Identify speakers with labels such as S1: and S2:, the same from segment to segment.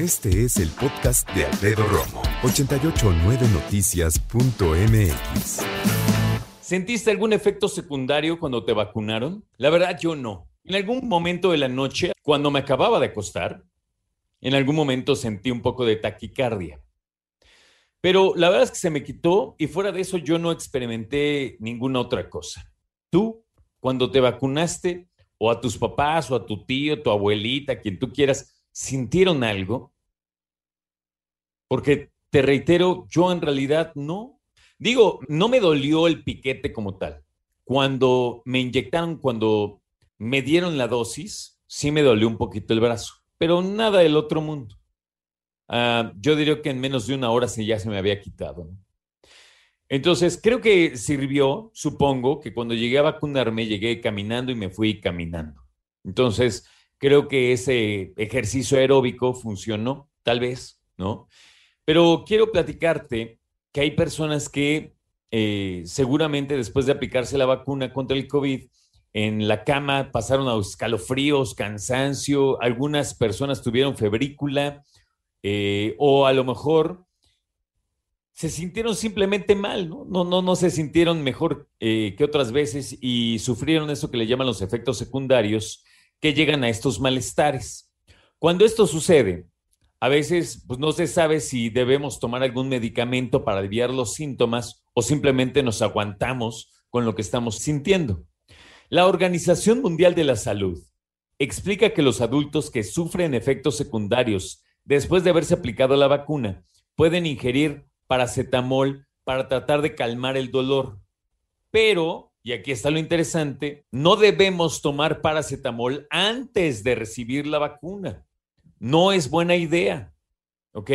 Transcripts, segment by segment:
S1: Este es el podcast de Alfredo Romo, 889noticias.mx.
S2: ¿Sentiste algún efecto secundario cuando te vacunaron? La verdad yo no. En algún momento de la noche, cuando me acababa de acostar, en algún momento sentí un poco de taquicardia. Pero la verdad es que se me quitó y fuera de eso yo no experimenté ninguna otra cosa. Tú, cuando te vacunaste, o a tus papás, o a tu tío, tu abuelita, quien tú quieras, sintieron algo? Porque te reitero, yo en realidad no. Digo, no me dolió el piquete como tal. Cuando me inyectaron, cuando me dieron la dosis, sí me dolió un poquito el brazo, pero nada del otro mundo. Ah, yo diría que en menos de una hora se, ya se me había quitado. Entonces, creo que sirvió, supongo, que cuando llegué a vacunarme, llegué caminando y me fui caminando. Entonces, creo que ese ejercicio aeróbico funcionó, tal vez, ¿no? Pero quiero platicarte que hay personas que eh, seguramente después de aplicarse la vacuna contra el COVID, en la cama pasaron a escalofríos, cansancio, algunas personas tuvieron febrícula, eh, o a lo mejor se sintieron simplemente mal, ¿no? No, no, se sintieron mejor eh, que otras veces y sufrieron eso que le llaman los efectos secundarios que llegan a estos malestares. Cuando esto sucede, a veces pues, no se sabe si debemos tomar algún medicamento para aliviar los síntomas o simplemente nos aguantamos con lo que estamos sintiendo. La Organización Mundial de la Salud explica que los adultos que sufren efectos secundarios después de haberse aplicado la vacuna, pueden ingerir paracetamol para tratar de calmar el dolor. Pero, y aquí está lo interesante, no debemos tomar paracetamol antes de recibir la vacuna. No es buena idea. ¿Ok?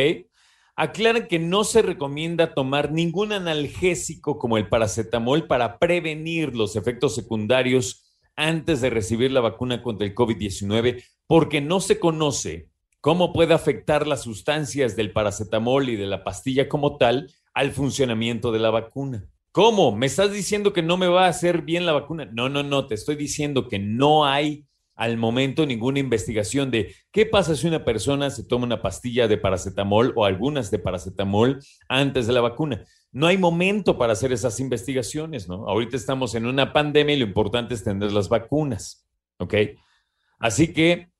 S2: Aclaran que no se recomienda tomar ningún analgésico como el paracetamol para prevenir los efectos secundarios antes de recibir la vacuna contra el COVID-19 porque no se conoce cómo puede afectar las sustancias del paracetamol y de la pastilla como tal al funcionamiento de la vacuna. ¿Cómo? ¿Me estás diciendo que no me va a hacer bien la vacuna? No, no, no, te estoy diciendo que no hay al momento ninguna investigación de qué pasa si una persona se toma una pastilla de paracetamol o algunas de paracetamol antes de la vacuna. No hay momento para hacer esas investigaciones, ¿no? Ahorita estamos en una pandemia y lo importante es tener las vacunas, ¿ok? Así que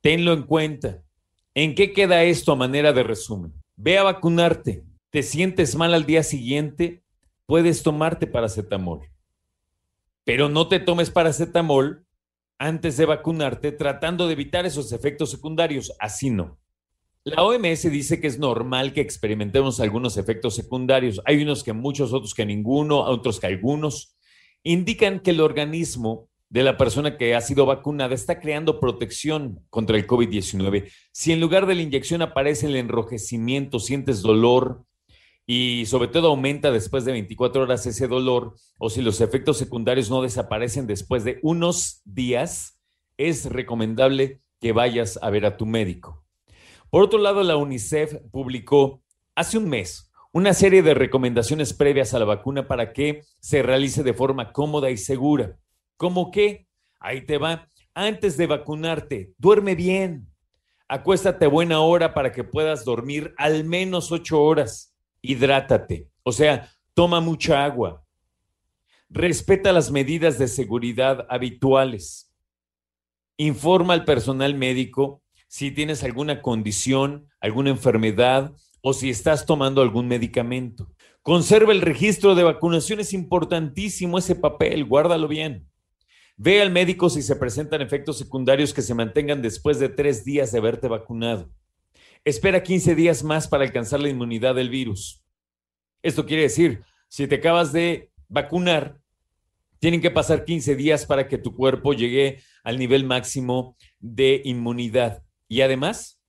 S2: tenlo en cuenta. ¿En qué queda esto a manera de resumen? Ve a vacunarte. ¿Te sientes mal al día siguiente? Puedes tomarte paracetamol. Pero no te tomes paracetamol antes de vacunarte tratando de evitar esos efectos secundarios. Así no. La OMS dice que es normal que experimentemos algunos efectos secundarios. Hay unos que muchos, otros que ninguno, otros que algunos. Indican que el organismo de la persona que ha sido vacunada está creando protección contra el COVID-19. Si en lugar de la inyección aparece el enrojecimiento, sientes dolor y sobre todo aumenta después de 24 horas ese dolor, o si los efectos secundarios no desaparecen después de unos días, es recomendable que vayas a ver a tu médico. Por otro lado, la UNICEF publicó hace un mes una serie de recomendaciones previas a la vacuna para que se realice de forma cómoda y segura. ¿Cómo qué? Ahí te va. Antes de vacunarte, duerme bien. Acuéstate buena hora para que puedas dormir al menos ocho horas. Hidrátate. O sea, toma mucha agua. Respeta las medidas de seguridad habituales. Informa al personal médico si tienes alguna condición, alguna enfermedad o si estás tomando algún medicamento. Conserva el registro de vacunación, es importantísimo ese papel, guárdalo bien. Ve al médico si se presentan efectos secundarios que se mantengan después de tres días de haberte vacunado. Espera 15 días más para alcanzar la inmunidad del virus. Esto quiere decir, si te acabas de vacunar, tienen que pasar 15 días para que tu cuerpo llegue al nivel máximo de inmunidad. Y además,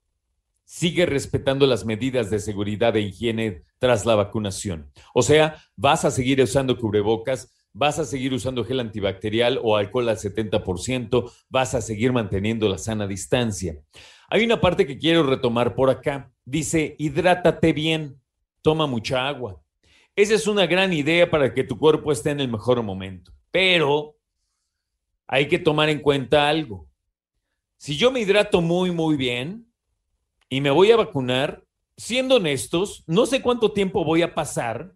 S2: sigue respetando las medidas de seguridad e higiene tras la vacunación. O sea, vas a seguir usando cubrebocas, vas a seguir usando gel antibacterial o alcohol al 70%, vas a seguir manteniendo la sana distancia. Hay una parte que quiero retomar por acá. Dice, hidrátate bien, toma mucha agua. Esa es una gran idea para que tu cuerpo esté en el mejor momento. Pero hay que tomar en cuenta algo. Si yo me hidrato muy, muy bien, y me voy a vacunar, siendo honestos, no sé cuánto tiempo voy a pasar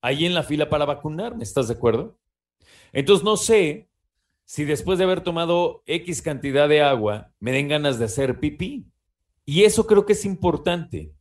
S2: ahí en la fila para vacunarme, ¿estás de acuerdo? Entonces no sé si después de haber tomado X cantidad de agua me den ganas de hacer pipí. Y eso creo que es importante,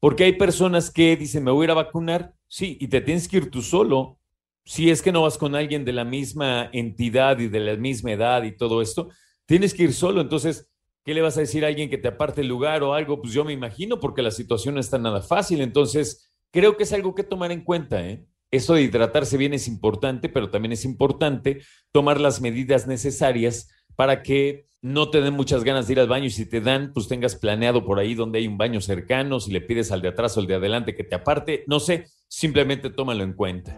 S2: porque hay personas que dicen, me voy a ir a vacunar, sí, y te tienes que ir tú solo. Si es que no vas con alguien de la misma entidad y de la misma edad y todo esto, tienes que ir solo. Entonces, ¿qué le vas a decir a alguien que te aparte el lugar o algo? Pues yo me imagino, porque la situación no está nada fácil. Entonces, creo que es algo que tomar en cuenta. ¿eh? Eso de hidratarse bien es importante, pero también es importante tomar las medidas necesarias para que no te den muchas ganas de ir al baño y si te dan, pues tengas planeado por ahí donde hay un baño cercano, si le pides al de atrás o al de adelante que te aparte, no sé, simplemente tómalo en cuenta.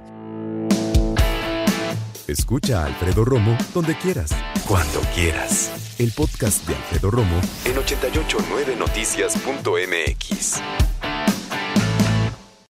S1: Escucha a Alfredo Romo donde quieras, cuando quieras. El podcast de Alfredo Romo en 889noticias.mx.